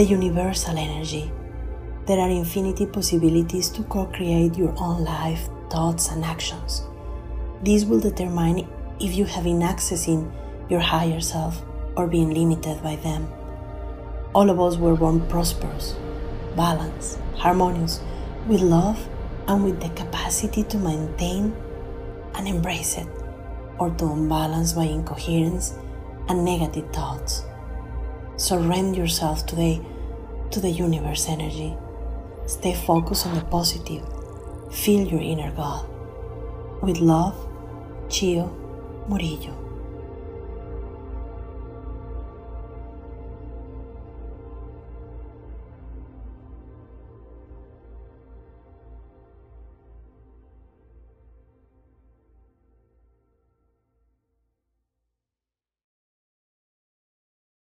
the universal energy. There are infinity possibilities to co create your own life, thoughts, and actions. This will determine if you have been accessing your higher self or being limited by them. All of us were born prosperous, balanced, harmonious, with love and with the capacity to maintain and embrace it, or to unbalance by incoherence and negative thoughts. Surrender yourself today to the universe energy. Stay focused on the positive. Feel your inner God. With love, Chio Murillo.